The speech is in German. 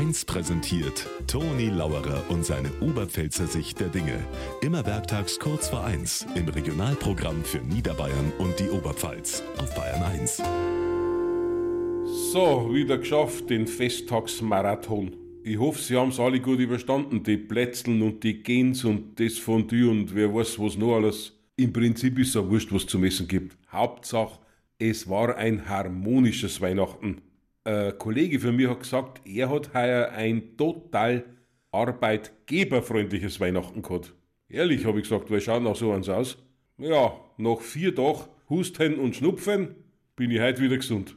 1 präsentiert Toni Lauerer und seine Oberpfälzer Sicht der Dinge. Immer werktags kurz vor 1 im Regionalprogramm für Niederbayern und die Oberpfalz auf Bayern 1. So, wieder geschafft, den Festtagsmarathon. Ich hoffe, Sie haben es alle gut überstanden, die Plätzeln und die Gens und das Fondue und wer weiß was noch alles. Im Prinzip ist es ja wurscht, was zum Essen gibt. Hauptsache, es war ein harmonisches Weihnachten. Ein Kollege von mir hat gesagt, er hat heuer ein total arbeitgeberfreundliches Weihnachten gehabt. Ehrlich, habe ich gesagt, weil schauen auch so eins aus. Ja, nach vier Tagen Husten und Schnupfen bin ich heute wieder gesund.